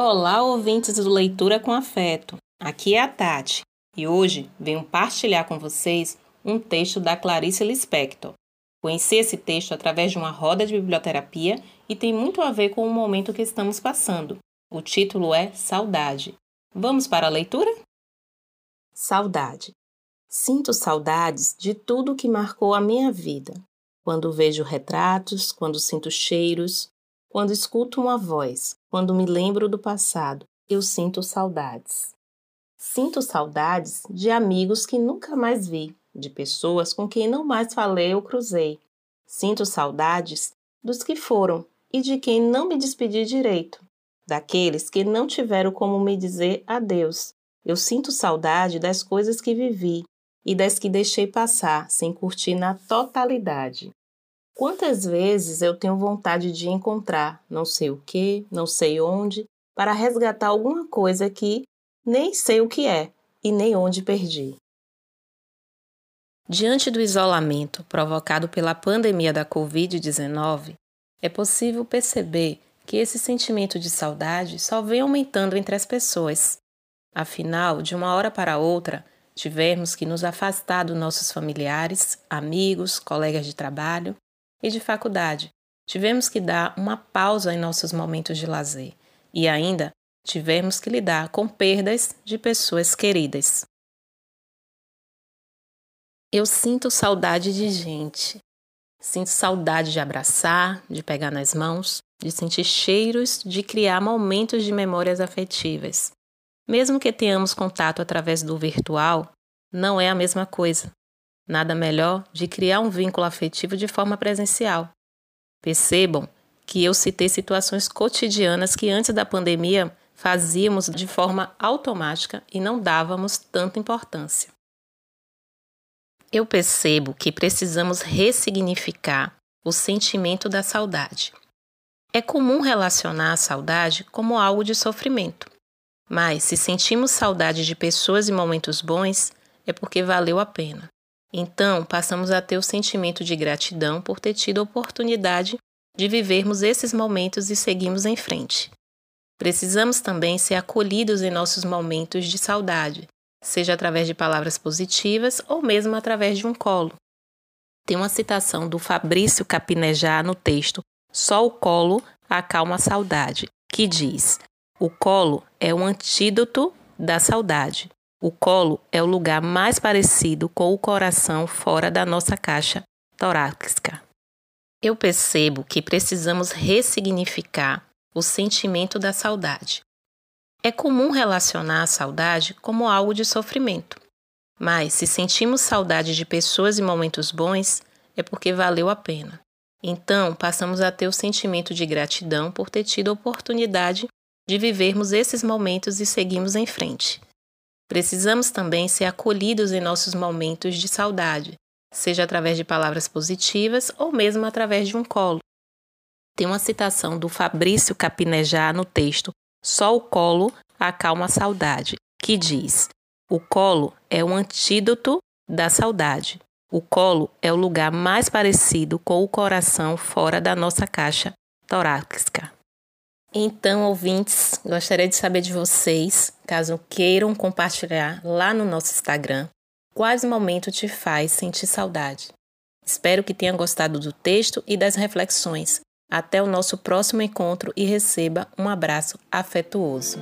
Olá, ouvintes do Leitura com Afeto. Aqui é a Tati e hoje venho partilhar com vocês um texto da Clarice Lispector. Conheci esse texto através de uma roda de biblioterapia e tem muito a ver com o momento que estamos passando. O título é Saudade. Vamos para a leitura? Saudade. Sinto saudades de tudo que marcou a minha vida. Quando vejo retratos, quando sinto cheiros, quando escuto uma voz, quando me lembro do passado, eu sinto saudades. Sinto saudades de amigos que nunca mais vi, de pessoas com quem não mais falei ou cruzei. Sinto saudades dos que foram e de quem não me despedi direito, daqueles que não tiveram como me dizer adeus. Eu sinto saudade das coisas que vivi e das que deixei passar sem curtir na totalidade. Quantas vezes eu tenho vontade de encontrar não sei o que, não sei onde, para resgatar alguma coisa que nem sei o que é e nem onde perdi. Diante do isolamento provocado pela pandemia da Covid-19, é possível perceber que esse sentimento de saudade só vem aumentando entre as pessoas. Afinal, de uma hora para outra, tivemos que nos afastar dos nossos familiares, amigos, colegas de trabalho e de faculdade. Tivemos que dar uma pausa em nossos momentos de lazer e ainda tivemos que lidar com perdas de pessoas queridas. Eu sinto saudade de gente. Sinto saudade de abraçar, de pegar nas mãos, de sentir cheiros, de criar momentos de memórias afetivas. Mesmo que tenhamos contato através do virtual, não é a mesma coisa. Nada melhor de criar um vínculo afetivo de forma presencial. Percebam que eu citei situações cotidianas que antes da pandemia fazíamos de forma automática e não dávamos tanta importância. Eu percebo que precisamos ressignificar o sentimento da saudade. É comum relacionar a saudade como algo de sofrimento, mas se sentimos saudade de pessoas e momentos bons, é porque valeu a pena. Então, passamos a ter o sentimento de gratidão por ter tido a oportunidade de vivermos esses momentos e seguimos em frente. Precisamos também ser acolhidos em nossos momentos de saudade, seja através de palavras positivas ou mesmo através de um colo. Tem uma citação do Fabrício Capinejá no texto Só o colo acalma a saudade, que diz: O colo é o antídoto da saudade. O colo é o lugar mais parecido com o coração fora da nossa caixa torácica. Eu percebo que precisamos ressignificar o sentimento da saudade. É comum relacionar a saudade como algo de sofrimento, mas se sentimos saudade de pessoas e momentos bons, é porque valeu a pena. Então, passamos a ter o sentimento de gratidão por ter tido a oportunidade de vivermos esses momentos e seguimos em frente. Precisamos também ser acolhidos em nossos momentos de saudade, seja através de palavras positivas ou mesmo através de um colo. Tem uma citação do Fabrício Capinejá no texto Só o colo acalma a saudade, que diz: O colo é o antídoto da saudade. O colo é o lugar mais parecido com o coração fora da nossa caixa torácica. Então, ouvintes, gostaria de saber de vocês, caso queiram compartilhar lá no nosso Instagram, quais momentos te faz sentir saudade. Espero que tenham gostado do texto e das reflexões. Até o nosso próximo encontro e receba um abraço afetuoso.